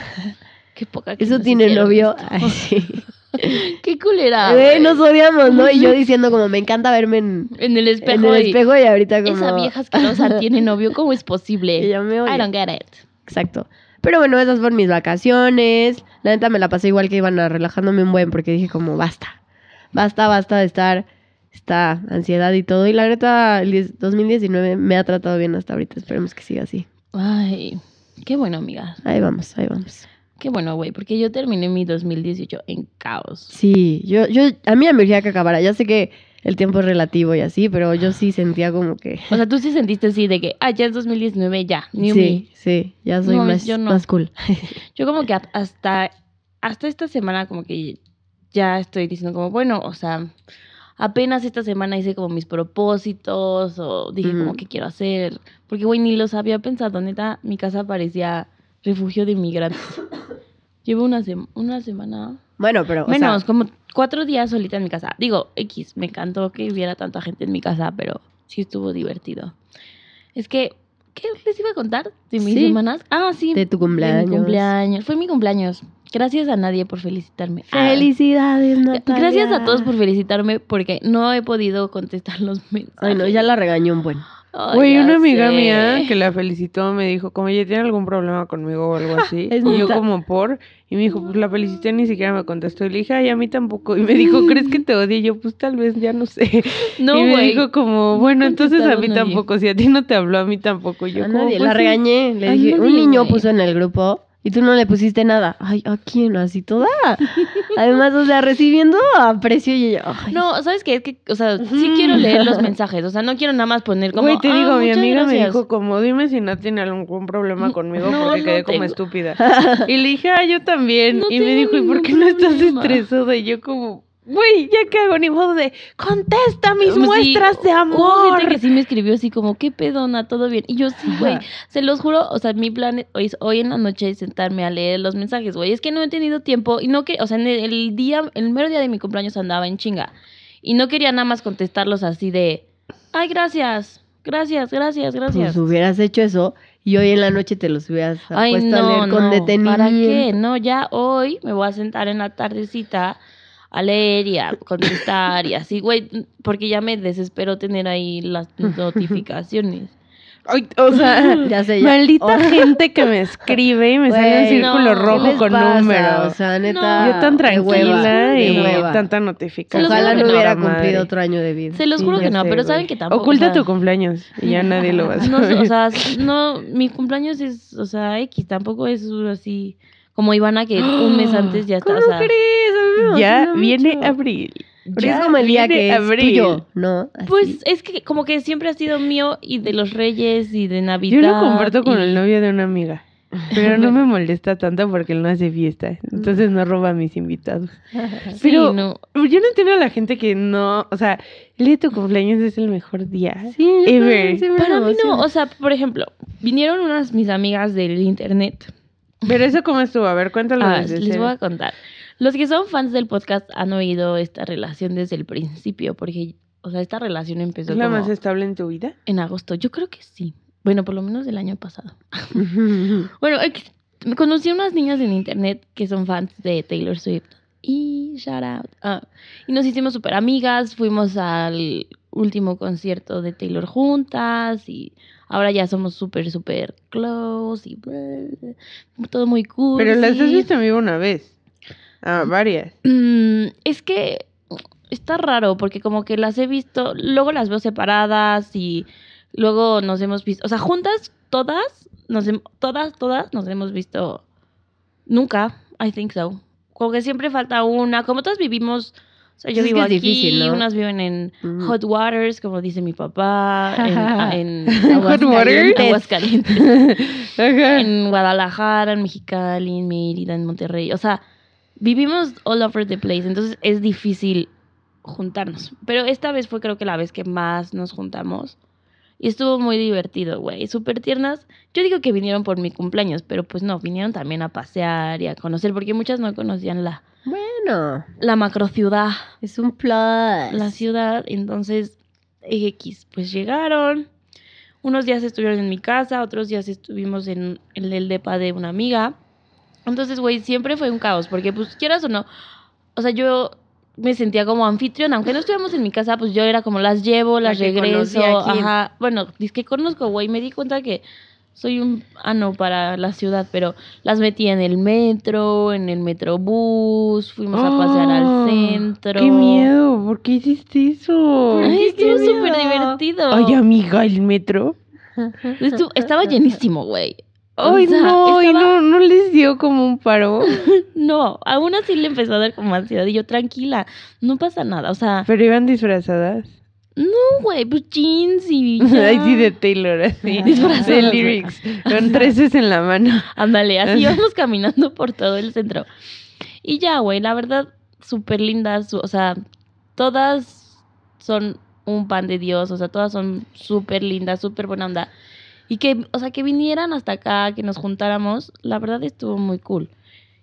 Qué poca. que Eso tiene novio. Ay, sí. Qué culera. Güey, nos odiamos, ¿no? Y yo diciendo como, me encanta verme en, En el espejo. en el y, espejo y ahorita como... Esa vieja asquerosa tiene novio, ¿cómo es posible? Y yo me odio. I don't get it. Exacto. Pero bueno, esas fueron mis vacaciones. La neta me la pasé igual que iban a relajándome un buen porque dije como, basta. Basta, basta de estar esta ansiedad y todo. Y la neta, el 10 2019 me ha tratado bien hasta ahorita. Esperemos que siga así. Ay, qué bueno, amiga. Ahí vamos, ahí vamos. Qué bueno, güey, porque yo terminé mi 2018 en caos. Sí, yo, yo, a mí me urgía que acabara. Ya sé que el tiempo es relativo y así, pero yo sí sentía como que... O sea, tú sí sentiste así de que, ah, ya es 2019, ya, new me. sí, sí, ya soy No, más, yo no. más cool. Yo como que hasta, hasta esta semana como que ya estoy diciendo como, bueno, o sea, apenas esta semana hice como mis propósitos o dije como Ujú. qué quiero hacer. Porque, güey, ni los había pensado. Neta, mi casa parecía refugio de inmigrantes. Llevo una, sem- una semana, Bueno, pero, o menos, sea, como cuatro días solita en mi casa. Digo, X, me encantó que hubiera tanta gente en mi casa, pero sí estuvo divertido. Es que, ¿qué les iba a contar de mis Sí. semanas? Ah, sí. de tu de cumpleaños. mi cumpleaños. Fue mi cumpleaños. Gracias a nadie por felicitarme. Ah, Felicidades, Natalia. Gracias a todos por felicitarme porque no he podido contestar los mensajes. Ay, no, ya la regañó un buen. Güey, una amiga sé. mía que la felicitó me dijo, como, ¿ya tiene algún problema conmigo o algo así? Y yo como, ¿por? Y me dijo, pues la felicité, ni siquiera me contestó. Y le dije, ay, a mí tampoco. Y me dijo, ¿crees que te odie? Y yo, pues tal vez, ya no sé. No, y me dijo como, No bueno, entonces a mí nadie. tampoco. Si a ti no te habló, a mí tampoco. Y yo A como, nadie, pues, la sí. regañé. Le dije, un niño puso en el grupo y tú no le pusiste nada. Ay, ¿a quién? Así toda. Además, o sea, recibiendo aprecio y yo, ay, No, ¿sabes qué? Es que, o sea, sí quiero leer los mensajes. O sea, no quiero nada más poner como. Güey, te "Ah, digo, mi muchas amiga me gracias". dijo como, dime si no tiene algún problema conmigo No, porque no quedé como estúpida. Y le dije, ah, yo también. No y me dijo, ¿y por qué no estás problema. estresada? Y yo como, güey, ya que hago ni modo de, contesta mis Sí, muestras de Hubo amor. gente que sí me escribió así como, ¿qué pedona? ¿Todo bien? Y yo sí, güey, se los juro, o sea, mi plan hoy, es- hoy en la noche sentarme a leer los mensajes, güey. Es que no he tenido tiempo y no que, o sea, en el, el día, el mero día de mi cumpleaños andaba en chinga. Y no quería nada más contestarlos así de, ay, gracias, gracias, gracias, gracias. pues hubieras hecho eso y hoy en la noche te los hubieras Ay, puesto a leer con no, detenimiento. ¿para qué? No, ya hoy me voy a sentar en la tardecita a leer y a contestar y así, güey, porque ya me desespero tener ahí las notificaciones. Ay, o sea, Ya sé, ya. maldita Oh. gente que me escribe y me sale un círculo no, ¿Qué rojo con pasa? número. O sea, neta. yo tan de tranquila y hueva. tanta notificación. Ojalá no hubiera no, cumplido madre. otro año de vida. Se los juro que no, sé, pero güey. saben que tampoco. Oculta o sea, tu cumpleaños y ya nadie lo va a No, saber. o sea, no, mi cumpleaños es, o sea, X, tampoco es así como Ivana que un mes antes ya está, ¿Cómo o sea, crees? A mí me ya viene mucho. abril. Ya es como el día que es abril. tuyo, ¿no? Así. pues es que como que siempre ha sido mío y de los Reyes y de Navidad. Yo lo comparto con y- el novio de una amiga. Pero no me molesta tanto porque él no hace fiesta. Entonces no roba a mis invitados. Sí, Pero no. yo no entiendo a la gente que no. O sea, el día de tu cumpleaños es el mejor día. Sí, Ever. Para mí no, o sea, por ejemplo, vinieron unas mis amigas del internet. Pero eso cómo estuvo. A ver, cuéntalo Ah, les voy a contar. Los que son fans del podcast han oído esta relación desde el principio, porque, o sea, esta relación empezó ¿Es la como más estable en tu vida? en agosto. Yo creo que sí. Bueno, por lo menos del año pasado. Bueno, conocí a unas niñas en internet que son fans de Taylor Swift. Y shout out. Ah, y nos hicimos súper amigas. Fuimos al último concierto de Taylor juntas. Y ahora ya somos súper, súper close. Y todo muy cool. Pero las has visto en vivo una vez. Ah, varias. Mm, es que está raro porque como que las he visto, luego las veo separadas y luego nos hemos visto, o sea, juntas todas, nos hem- todas, todas nos hemos visto nunca, I think so. Como que siempre falta una, como todas vivimos, o sea, yo Es que vivo es aquí, difícil, ¿no? unas viven en. Hot Waters, como dice mi papá, en, en Hot. Aguascalientes Ajá. en Guadalajara, en Mexicali, en Mérida, en Monterrey. O sea, vivimos all over the place, entonces es difícil juntarnos. Pero esta vez fue creo que la vez que más nos juntamos. Y estuvo muy divertido, güey. Súper tiernas. Yo digo que vinieron por mi cumpleaños, pero pues no, vinieron también a pasear y a conocer, porque muchas no conocían la, Bueno, la macrociudad es un plus. la ciudad. Entonces, X, pues llegaron. Unos días estuvieron en mi casa, otros días estuvimos en, en el depa de una amiga. Entonces, güey, siempre fue un caos, porque pues quieras o no, o sea, yo me sentía como anfitriona, aunque no estuviéramos en mi casa, pues yo era como las llevo, La las que regreso, ajá. Bueno, es que conozco, güey, me di cuenta que soy un ano para la ciudad, pero las metí en el metro, en el metrobús, fuimos a pasear al Oh, centro. ¡Qué miedo! ¿Por qué hiciste eso? Ay, estuvo súper divertido. Ay, amiga, el metro. Estuvo- estaba llenísimo, güey. O Ay, sea, no, y estaba- no, no les dio como un paro. No, aún así le empezó a dar como ansiedad y yo, tranquila, no pasa nada. O sea, Pero iban disfrazadas. No, güey, pues jeans y. Ay, sí, de Taylor, así. Disfrazadas, De lyrics. Con treses en la mano. Ándale, así íbamos caminando por todo el centro. Y ya, güey, la verdad, súper lindas. O sea, todas son un pan de Dios. O sea, todas son súper lindas, súper buena onda. Y que, o sea, que vinieran hasta acá, que nos juntáramos, la verdad estuvo muy cool.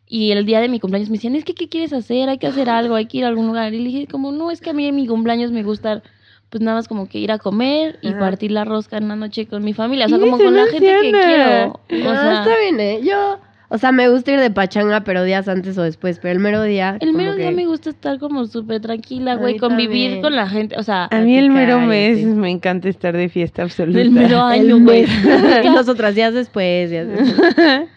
Y el día de mi cumpleaños me decían, es que, ¿qué quieres hacer? Hay que hacer algo, hay que ir a algún lugar. Y le dije, como, no, es que a mí en mi cumpleaños me gusta, pues nada más como que ir a comer y Ajá. partir la rosca en la noche con mi familia. O sea, Sí, como con la gente que quiero. No, O sea, está bien, ¿eh? Yo, O sea, me gusta ir de pachanga, pero días antes o después. Pero el mero día. El mero día que- me gusta estar como súper tranquila, güey, convivir también. con la gente, o sea, A mí el mero mes me encanta estar de fiesta absoluta. el mero año, güey. y nosotras días después. días después.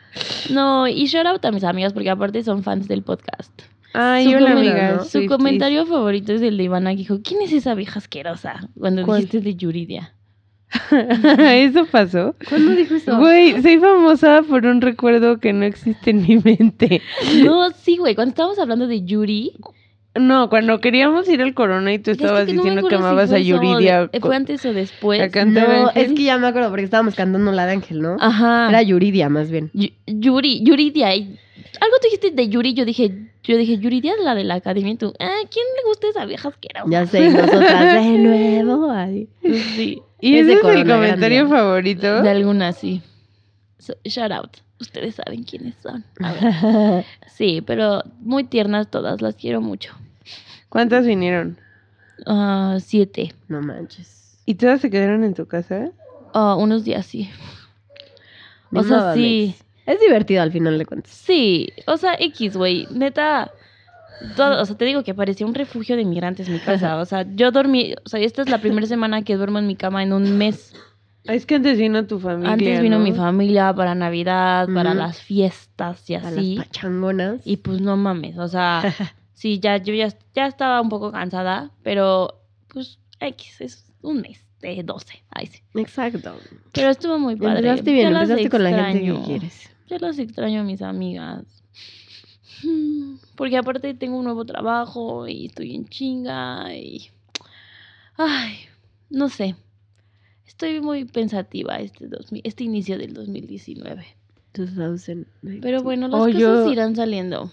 No, y shout out a mis amigas porque aparte son fans del podcast. Ay, Su hola, comen- amiga. ¿no? Su Swifties. comentario favorito es el de Ivana que dijo, ¿quién es esa vieja asquerosa? Cuando ¿Cuál? dijiste de Yuridia. ¿Eso pasó? ¿Cuándo dijo eso? Güey, soy famosa por un recuerdo que no existe en mi mente. No, sí, güey, cuando estábamos hablando de Yuri, No, cuando queríamos ir al Corona y tú es que estabas no diciendo que si amabas a o de- Yuridia. ¿Fue antes o después? No, es que ya me acuerdo porque estábamos cantando la de Ángel, ¿no? Ajá. Era Yuridia, más bien. Yu- Yuri, Yuridia. y- Algo tú dijiste de Yuri, yo dije, yo dije, Yuridia es la de la academia y tú, ah, ¿quién le gusta esa vieja asquerosa? Ya sé, nosotras de nuevo. ay. Sí, ¿Y es ese es el comentario Grande. favorito? de algunas sí. So, shout out. Ustedes saben quiénes son. A ver. Sí, pero muy tiernas todas, las quiero mucho. ¿Cuántas vinieron? Ah, siete. No manches. ¿Y todas se quedaron en tu casa? Ah, unos días sí. O sea, sí. Es divertido al final de cuentas. Sí, o sea, X, güey, neta. todo- o sea, te digo que parecía un refugio de inmigrantes mi casa. O sea, yo dormí, o sea, esta es la primera semana que duermo en mi cama en un mes. Es que antes vino tu familia. Antes vino ¿no? mi familia para Navidad, para las fiestas y así. las pachangonas. Y pues no mames, o sea, sí, ya, yo ya, ya estaba un poco cansada, pero pues X, es un mes de 12, ahí sí. Exacto. Pero estuvo muy padre. Empezaste bien, empezaste con la gente que quieres. Ya las extraño a mis amigas. Porque aparte tengo un nuevo trabajo y estoy en chinga y... Ay, no sé. Estoy muy pensativa este, 2000 este inicio del 2019. 2019. Pero bueno, las Oh, cosas yo- irán saliendo.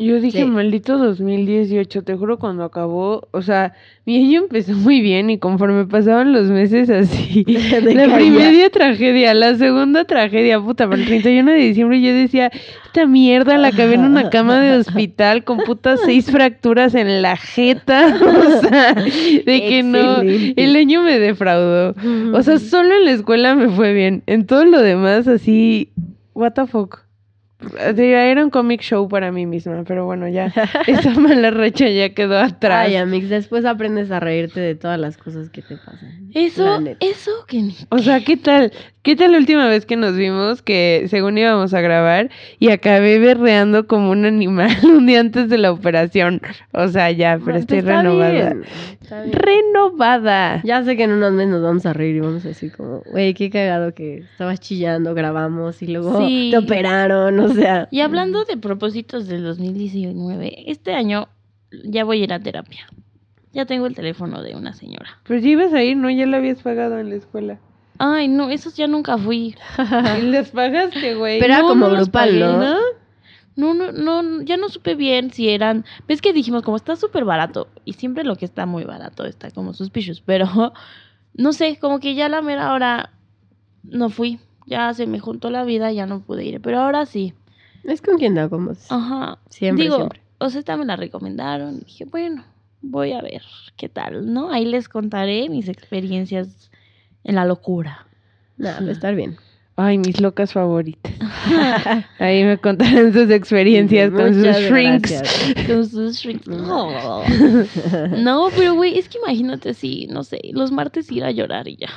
Yo dije, Sí. maldito 2018, te juro cuando acabó, o sea, mi año empezó muy bien y conforme pasaban los meses así, la primera tragedia, la segunda tragedia, puta, para el 31 de diciembre yo decía, esta mierda la acabé en una cama de hospital con putas seis fracturas en la jeta, o sea, de que no, el año me defraudó, o sea, solo en la escuela me fue bien, en todo lo demás así, what the fuck. Era un comic show para mí misma, pero bueno, ya esa mala racha ya quedó atrás. Ay, Amix, después aprendes a reírte de todas las cosas que te pasan. Eso, eso que ni... O sea, ¿qué tal? ¿Qué tal la última vez que nos vimos que según íbamos a grabar y acabé berreando como un animal un día antes de la operación? O sea, ya, pero No, estoy está renovada. bien, está bien. Renovada. Ya sé que en unos meses nos vamos a reír y vamos a decir como, güey, qué cagado que estabas chillando, grabamos y luego Sí. te operaron, o sea. Y hablando de propósitos del 2019, este año ya voy a ir a terapia. Ya tengo el teléfono de una señora. Pero ya ibas a ir, ¿no? Ya la habías pagado en la escuela. Ay, no, esos ya nunca fui. Y las pagaste, güey. Pero era No, como no grupal, pagué, ¿no? ¿No? No, no, no, ya no supe bien si eran. Ves que dijimos, como está súper barato, y siempre lo que está muy barato está como suspicious, pero no sé, como que ya la mera hora no fui. Ya se me juntó la vida, ya no pude ir, pero ahora sí. Es con quien te acomodas. Ajá. Siempre, Digo, siempre. o sea, esta me la recomendaron. y Dije, bueno, voy a ver qué tal, ¿no? Ahí les contaré mis experiencias en la locura. Nada, va a estar bien. Ay, mis locas favoritas. Ahí me contarán sus experiencias con sus shrinks. Con sus shrinks. Oh. No, pero güey, es que imagínate si, no sé, los martes ir a llorar y ya.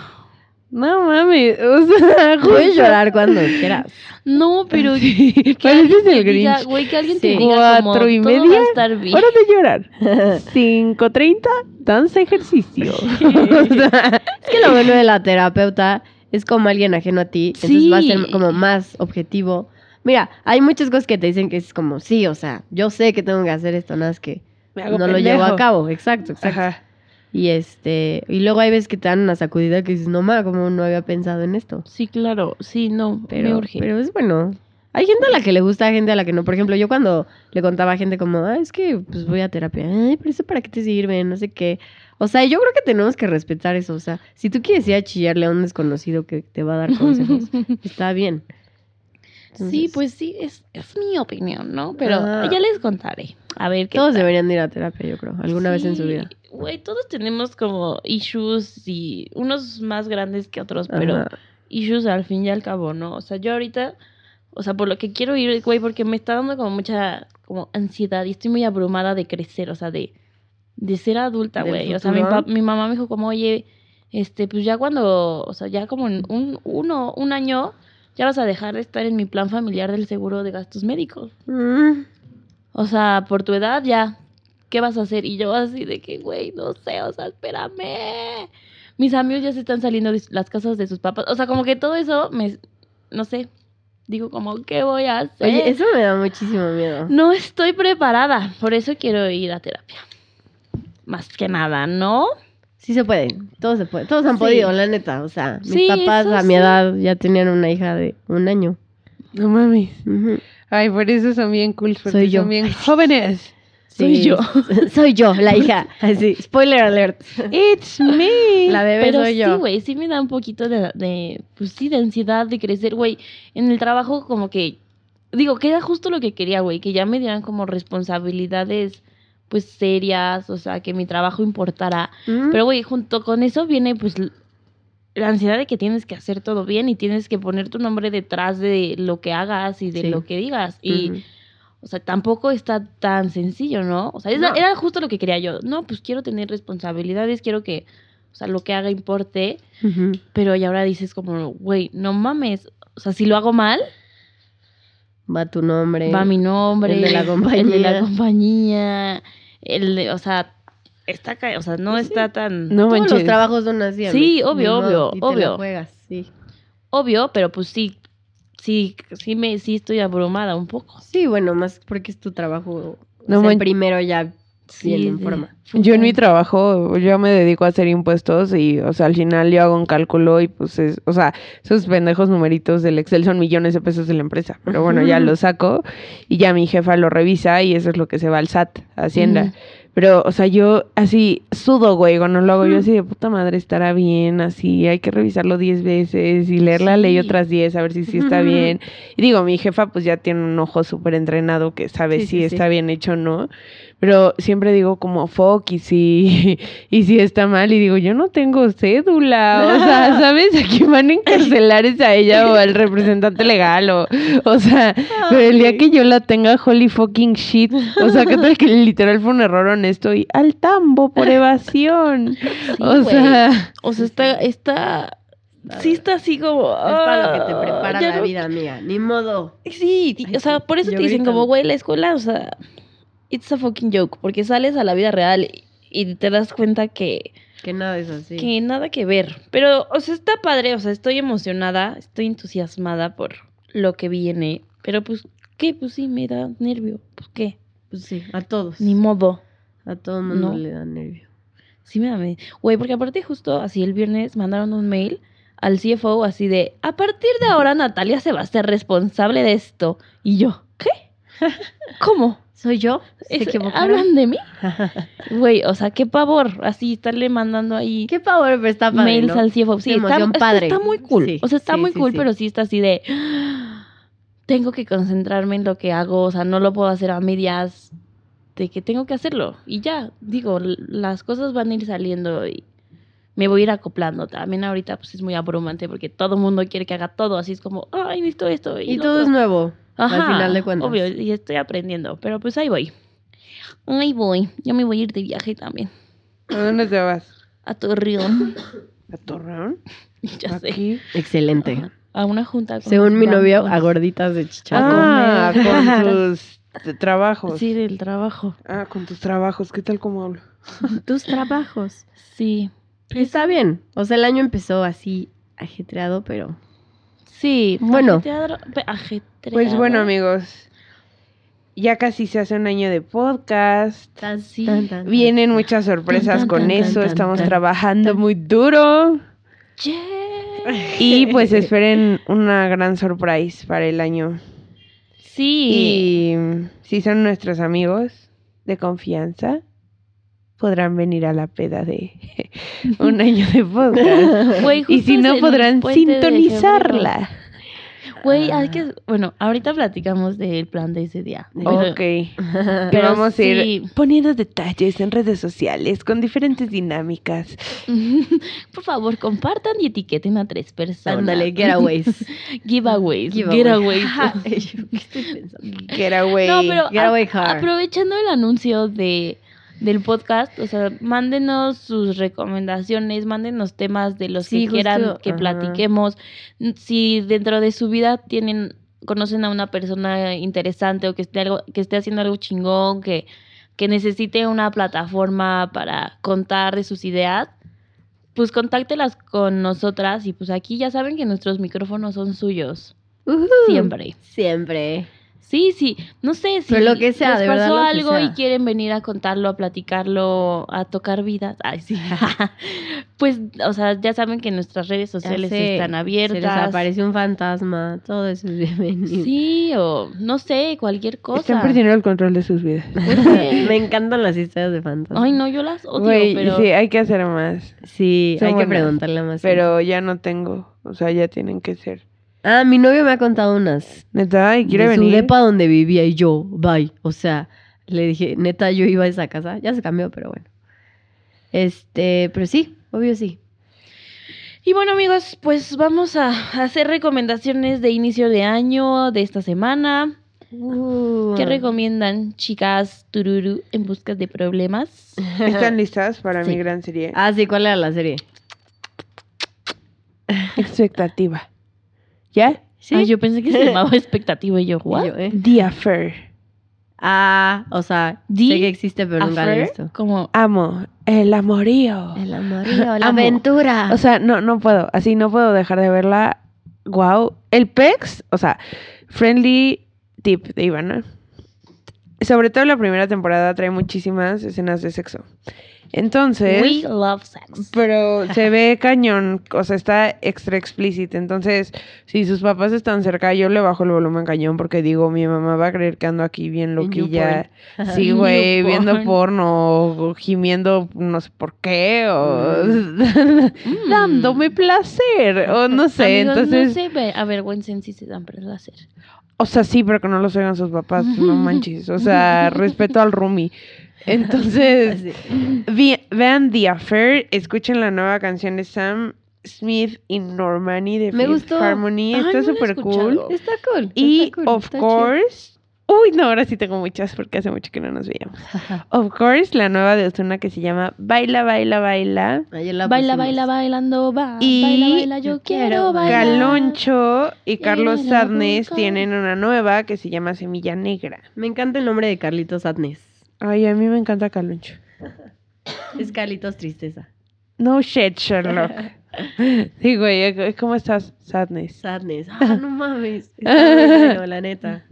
No mames, o sea, Puedes llorar cuando quieras. No, pero Sí, que pareces el Grinch. güey, que alguien te Sí. diga como, Cuatro y todo va media, a estar bien. Hora de llorar. 5.30, danza ejercicio. O sea, Es que lo bueno de la terapeuta es como alguien ajeno a ti, entonces va a ser como más objetivo. Mira, hay muchas cosas que te dicen que es como, sí, o sea, yo sé que tengo que hacer esto, nada más que me hago no lo llevo a cabo. Exacto, exacto. Ajá. Y este, y luego hay veces que te dan una sacudida que dices, no ma, como no había pensado en esto. Sí, claro, sí, no, me Pero, urge. pero es bueno. Hay gente a la que le gusta, hay gente a la que no. Por ejemplo, yo cuando le contaba a gente como, ah, es que pues voy a terapia, ay, pero eso para qué te sirve, no sé qué. O sea, yo creo que tenemos que respetar eso. O sea, si tú quieres ir a chillarle a un desconocido que te va a dar consejos, está bien. sí, pues sí, es, es mi opinión, ¿no? Pero Ah. ya les contaré. A ver qué Todos tal. deberían de ir a terapia, yo creo, alguna vez en su vida. Güey, todos tenemos como issues y unos más grandes que otros, pero Ajá. issues al fin y al cabo, ¿no? O sea, yo ahorita O sea, por lo que quiero ir, güey, porque me está dando como mucha como ansiedad y estoy muy abrumada de crecer, o sea, de, de ser adulta, ¿Del güey. O sea, mi, mi mamá me dijo como, oye, este, pues ya cuando, o sea, ya como en un, uno, un año, ya vas a dejar de estar en mi plan familiar del seguro de gastos médicos. Mm, O sea, por tu edad ya, ¿qué vas a hacer? Y yo así de que, güey, no sé, o sea, espérame. Mis amigos ya se están saliendo de las casas de sus papás. O sea, como que todo eso me, no sé, digo como, ¿qué voy a hacer? Oye, eso me da muchísimo miedo. No estoy preparada, por eso quiero ir a terapia. Más que nada, ¿no? Sí se puede, todo se puede. Todos han Sí. podido, la neta. O sea, mis Sí, papás a mi sí. edad ya tenían una hija de un año. No mames. Ay, por eso son bien cool, porque Soy yo. son bien jóvenes. Soy Sí, yo. soy yo, la hija. Así, spoiler alert. It's me. La bebé Pero soy sí, yo. güey, sí me da un poquito de, de, pues sí, de ansiedad de crecer, güey. En el trabajo como que, digo, que era justo lo que quería, güey, que ya me dieran como responsabilidades, pues serias, o sea, que mi trabajo importara. Mm. Pero, güey, junto con eso viene, pues, la ansiedad de que tienes que hacer todo bien y tienes que poner tu nombre detrás de lo que hagas y de Sí. lo que digas. Y. o sea, tampoco está tan sencillo, ¿no? O sea, No. era justo lo que quería yo. No, pues quiero tener responsabilidades, quiero que, o sea, lo que haga importe. Pero y ahora dices como, güey, no mames. O sea, si lo hago mal, Va tu nombre. va mi nombre. el de la El de compañía. la compañía. El de, o sea, está ca- o sea, no está tan No Todos manches. los trabajos son así. Sí, obvio, modo, obvio, y te la obvio. juegas, sí. obvio, pero pues sí, sí, sí me, sí estoy abrumada un poco. Sí, bueno, más porque es tu trabajo. No o sea, primero ya Sí, en forma. Yo en mi trabajo, yo me dedico a hacer impuestos y, o sea, al final yo hago un cálculo y pues es, o sea, esos pendejos numeritos del Excel son millones de pesos de la empresa. Pero bueno, ya lo saco y ya mi jefa lo revisa y eso es lo que se va al SAT, a Hacienda. Pero, o sea, yo así sudo, güey, cuando lo hago yo así de puta madre, estará bien, así, hay que revisarlo 10 veces y leer la ley otras 10 a ver si sí está bien. Y digo, mi jefa pues ya tiene un ojo súper entrenado que sabe Sí, si sí. está bien hecho o no. Pero siempre digo como, fuck, y si, y si está mal, y digo, yo no tengo cédula, o sea, ¿sabes? A quién van a encarcelar es a ella o al representante legal, o, o sea, pero el día que yo la tenga, holy fucking shit, o sea, que tal que literal fue un error honesto y al tambo por evasión, o güey. sea, O sea, está, está, sí está así como... Es para lo que te ah, prepara la no- vida, amiga. Ni modo. Sí, Ay, o sea, por eso te dicen como, güey, la escuela, o sea, it's a fucking joke, porque sales a la vida real y, te das cuenta que, Que nada es así. que nada que ver. Pero, o sea, está padre, o sea, estoy emocionada, estoy entusiasmada por lo que viene, pero pues, ¿qué? Pues sí, me da nervio, pues qué, Pues sí, a todos. ni modo. A todo el mundo No. le da nervio. Sí me da me- Güey, porque aparte justo así el viernes mandaron un mail al CFO así de, a partir de ahora Natalia se va a ser responsable de esto. Y yo, ¿qué? ¿Cómo? ¿Soy yo? ¿Se Es-? ¿Hablan de mí? Güey, o sea, qué pavor, así estarle mandando ahí Qué pavor, pero está padre, mails ¿no? al CFO. Sí, está, padre. está muy cool. Sí, o sea, está sí, muy sí, cool, pero sí está así de, tengo que concentrarme en lo que hago, o sea, no lo puedo hacer a medias de que tengo que hacerlo. Y ya, digo, las cosas van a ir saliendo y me voy a ir acoplando. También ahorita pues es muy abrumante porque todo el mundo quiere que haga todo, así es como, ay, necesito esto. Y, todo otro". es nuevo. Ajá, al final de cuentas. Obvio, y estoy aprendiendo, pero pues ahí voy. Ahí voy. Yo me voy a ir de viaje también. ¿a dónde te vas? A Torreón. ¿A Torreón? ya sé. Excelente. Ajá, A una junta. con Según mi novio, a gorditas de chicharrón. Ah, con tus trabajos. Sí, del trabajo. Ah, con tus trabajos, ¿qué tal como hablo? Tus trabajos. Sí. Está bien. O sea, el año empezó así ajetreado, pero Sí. Bueno. Pues bueno, amigos, ya casi se hace un año de podcast. Tan, tan, tan. Vienen muchas sorpresas con eso, estamos trabajando muy duro. Yeah. Y pues esperen una gran surprise para el año. Sí. Y si son nuestros amigos de confianza, podrán venir a la peda de un año de podcast. Y si no, podrán sintonizarla. Güey, hay que. Bueno, ahorita platicamos del plan de ese día. Ok. Que pero vamos a ir poniendo detalles en redes sociales con diferentes dinámicas. Por favor, compartan y etiqueten a tres personas. Ándale, giveaways. Giveaways. Giveaway. Giveaways. Yo, ¿Qué estoy pensando? Get away. No, pero Get a- away hard. aprovechando el anuncio de del podcast, o sea, mándenos sus recomendaciones, mándenos temas de los Sí, que quieran justo, que ajá. platiquemos. Si dentro de su vida tienen conocen a una persona interesante o que esté algo que esté haciendo algo chingón, que que necesite una plataforma para contar de sus ideas, pues contáctelas con nosotras y pues aquí ya saben que nuestros micrófonos son suyos siempre. Siempre. Sí, sí, no sé si Pero lo que sea, les de verdad, pasó lo que algo y quieren venir a contarlo, a platicarlo, a tocar vidas. Ay, sí. pues, o sea, ya saben que nuestras redes sociales sé, están abiertas. Se les apareció un fantasma. Todo eso es bienvenido. Sí, o no sé, cualquier cosa. Están perdiendo el control de sus vidas. Me encantan las historias de fantasmas. Ay, no, yo las odio, pero sí, hay que hacer más. Sí, Son hay que preguntarle más. Pero ya no tengo. O sea, ya tienen que ser. Ah, mi novio me ha contado unas. Neta, ¿y quiere de su venir? depa donde vivía y yo, bye. O sea, le dije, neta, yo iba a esa casa. Ya se cambió, pero bueno. Este, pero sí, obvio sí. Y bueno, amigos, pues vamos a hacer recomendaciones de inicio de año de esta semana. Uh, ¿Qué recomiendan, chicas tururu en busca de problemas? ¿Están listas para mi gran serie? Ah, sí, ¿cuál era la serie? Expectativa. ¿Ya? Sí. Ay, yo pensé que se llamaba expectativa y yo, Y ¿what? yo, ¿eh? The Affair. Ah, o sea, Di- sé que existe, pero nunca lo he visto. Como, Amo. El amorío. El amorío, la Amo. aventura. O sea, no, no puedo. Así no puedo dejar de verla. Wow. El PEX, o sea, friendly tip de Ivana. Sobre todo la primera temporada trae muchísimas escenas de sexo. Entonces. we love sex. Pero se ve cañón, o sea, está extra explícito. Entonces, si sus papás están cerca, yo le bajo el volumen cañón porque digo, mi mamá va a creer que ando aquí bien loquilla. Sí, güey, viendo porn. porno, o gimiendo no sé por qué, o Mm. dándome placer, o no sé. Amigos, Entonces, no se ve- avergüencen si se dan placer. o sea, sí, pero que no los oigan sus papás, no manches. O sea, respeto al roomie. Entonces. Vi- vean The Affair, escuchen la nueva canción de Sam Smith y Normani de Me Fifth gustó. Harmony, Ay, está no la he súper cool. escuchado. Está cool. Y está cool, of está chido. course, uy, no, ahora sí tengo muchas porque hace mucho que no nos veíamos. Of course, la nueva de Ozuna que se llama Baila, Baila, Baila. Baila, pusimos. baila, bailando, va. Y baila, baila, yo quiero bailar. Caloncho y Carlos Sadness tienen una nueva que se llama Semilla Negra. Me encanta el nombre de Carlitos Sadness. Ay, a mí me encanta Caloncho. Es Carlitos Tristeza. No shit, Sherlock. Sí, güey, ¿cómo estás, Sadness? Sadness. Ah, no mames. Bueno, la neta.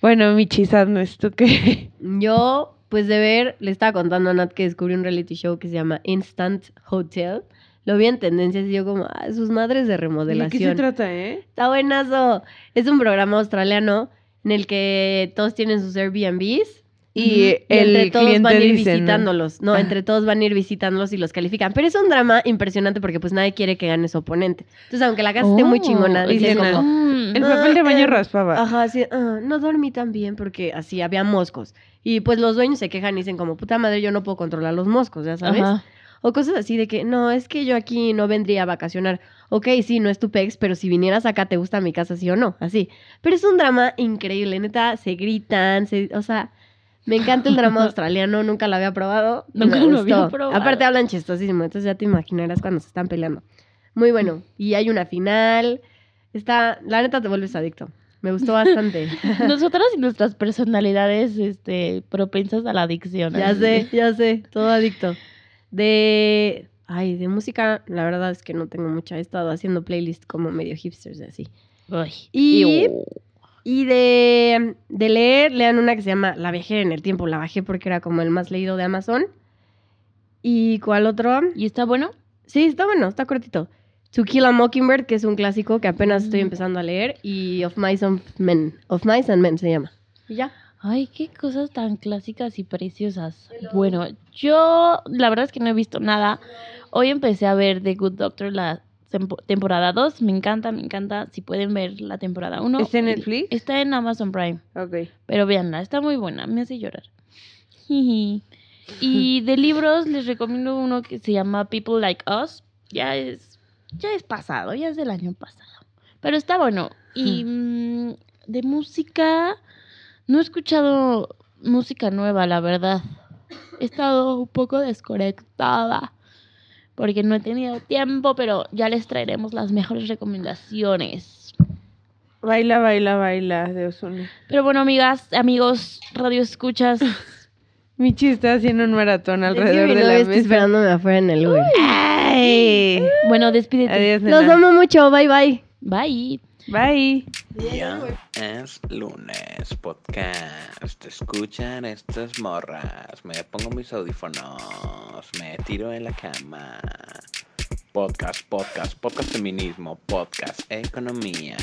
Bueno, Michi Sadness, ¿tú qué? Yo, pues de ver, le estaba contando a Nat que descubrí un reality show que se llama Instant Hotel. Lo vi en tendencias y yo como, ah, sus madres de ¿De qué se remodelación. trata, eh? Está buenazo. Es un programa australiano en el que todos tienen sus Airbnbs. Y el entre todos cliente van a ir dice, visitándolos. No, Ah. entre todos van a ir visitándolos y los califican. Pero es un drama impresionante porque pues nadie quiere que gane su oponente. Entonces, aunque la casa esté muy Oh, chingona, dicen, como, Mm. El papel de Ah, baño em, raspaba. Ajá, sí, ah, no dormí tan bien porque así había moscos. Y pues los dueños se quejan y dicen como, puta madre, yo no puedo controlar los moscos, ya sabes. Ajá. O cosas así de que, no, es que yo aquí no vendría a vacacionar. Ok, sí, no es tu pex, pero si vinieras acá, ¿te gusta mi casa, sí o no? Así. Pero es un drama increíble, neta, se gritan, se, o sea, me encanta el drama australiano, nunca lo había probado. Nunca lo había probado. Aparte hablan chistosísimo, entonces ya te imaginarás cuando se están peleando. Muy bueno. Y hay una final. Está, la neta te vuelves adicto. Me gustó bastante. Nosotras y nuestras personalidades este, propensas a la adicción. Ya sé, ya sé, todo adicto. De. Ay, de música, la verdad es que no tengo mucha. He estado haciendo playlists como medio hipsters y así. Y. y de, de leer, lean una que se llama La viajera en el tiempo. La bajé porque era como el más leído de Amazon. ¿Y cuál otro? ¿Y está bueno? Sí, está bueno, está cortito. To Kill a Mockingbird, que es un clásico que apenas estoy Mm. empezando a leer. Y Of Mice and Men. Of Mice and Men se llama. Y ya. Ay, qué cosas tan clásicas y preciosas. Bueno, yo la verdad es que no he visto nada. Hoy empecé a ver The Good Doctor, la temporada 2. Me encanta, me encanta. Si pueden ver la temporada 1. ¿Está en Netflix? Está en Amazon Prime. Ok. Pero véanla, está muy buena, me hace llorar. Y de libros les recomiendo uno que se llama People Like Us. Ya es, ya es pasado, ya es del año pasado. Pero está bueno. Y mm, de música, no he escuchado música nueva, la verdad. He estado un poco desconectada. Porque no he tenido tiempo, pero ya les traeremos las mejores recomendaciones. Baila, baila, baila de Ozuna. Pero bueno, amigas, amigos, radio escuchas. Michi está haciendo un maratón alrededor de la está mesa. esperándome afuera en el Uber. ¡Ay! Bueno, despídete. Adiós, Los amo mucho, bye bye. Bye. Bye. Ya es lunes, podcast. Escuchan estas morras. Me pongo mis audífonos. Me tiro en la cama. Podcast, podcast, podcast feminismo, podcast economía.